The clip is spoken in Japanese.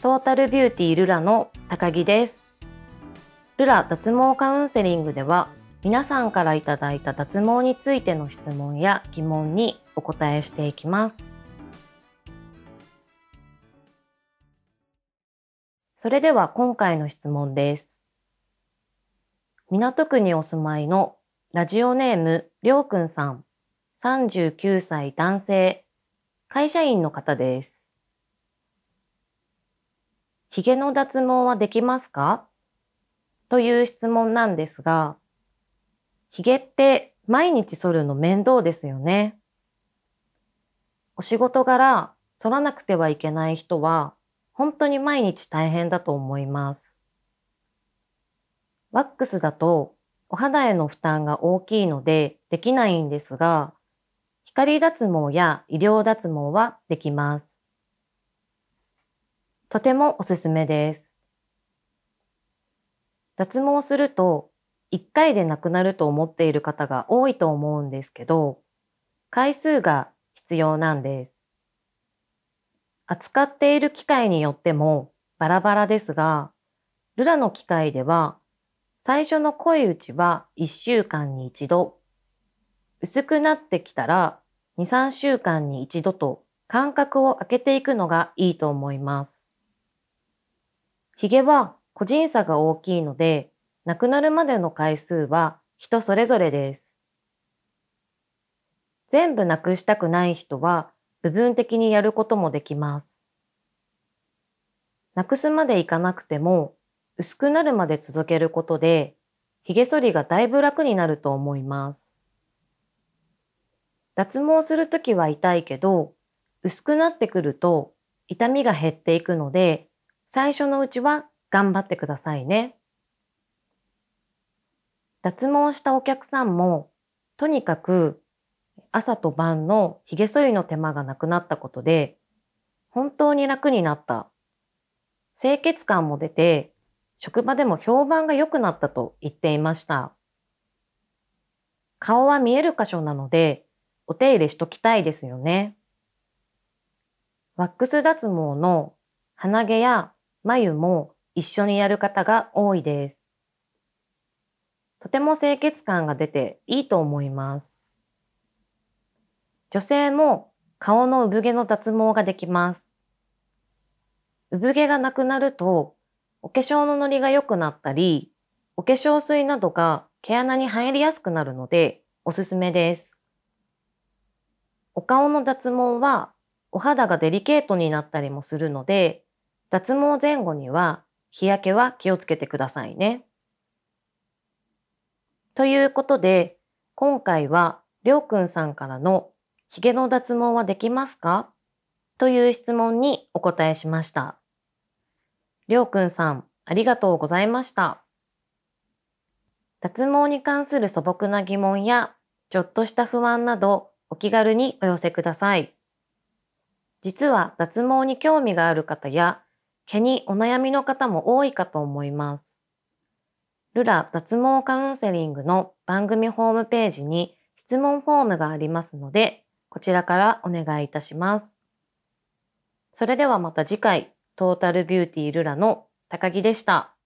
トータルビューティールラの高木です。ルラ脱毛カウンセリングでは皆さんからいただいた脱毛についての質問や疑問にお答えしていきます。それでは今回の質問です。港区にお住まいのラジオネームりょうくんさん、39歳男性、会社員の方です。髭の脱毛はできますか？という質問なんですが、髭って毎日剃るの面倒ですよね。お仕事柄剃らなくてはいけない人は本当に毎日大変だと思います。ワックスだとお肌への負担が大きいのでできないんですが、光脱毛や医療脱毛はできます。とてもおすすめです。脱毛すると1回でなくなると思っている方が多いと思うんですけど、回数が必要なんです。扱っている機械によってもバラバラですが、ルラの機械では最初の濃いうちは1週間に1度、薄くなってきたら2、3週間に1度と間隔を空けていくのがいいと思います。髭は個人差が大きいので、なくなるまでの回数は人それぞれです。全部なくしたくない人は部分的にやることもできます。なくすまでいかなくても薄くなるまで続けることで髭剃りがだいぶ楽になると思います。脱毛するときは痛いけど薄くなってくると痛みが減っていくので最初のうちは頑張ってくださいね。脱毛したお客さんも、とにかく朝と晩の髭剃りの手間がなくなったことで、本当に楽になった。清潔感も出て、職場でも評判が良くなったと言っていました。顔は見える箇所なので、お手入れしときたいですよね。ワックス脱毛の鼻毛や眉も一緒にやる方が多いです。とても清潔感が出ていいと思います。女性も顔の産毛の脱毛ができます。産毛がなくなると、お化粧のノリが良くなったり、お化粧水などが毛穴に入りやすくなるのでおすすめです。お顔の脱毛はお肌がデリケートになったりもするので、脱毛前後には日焼けは気をつけてくださいね。ということで、今回はりょうくんさんからの髭の脱毛はできますか？という質問にお答えしました。りょうくんさん、ありがとうございました。脱毛に関する素朴な疑問や、ちょっとした不安など、お気軽にお寄せください。実は脱毛に興味がある方や、毛にお悩みの方も多いかと思います。ルラ脱毛カウンセリングの番組ホームページに質問フォームがありますので、こちらからお願いいたします。それではまた次回、トータルビューティールラの高木でした。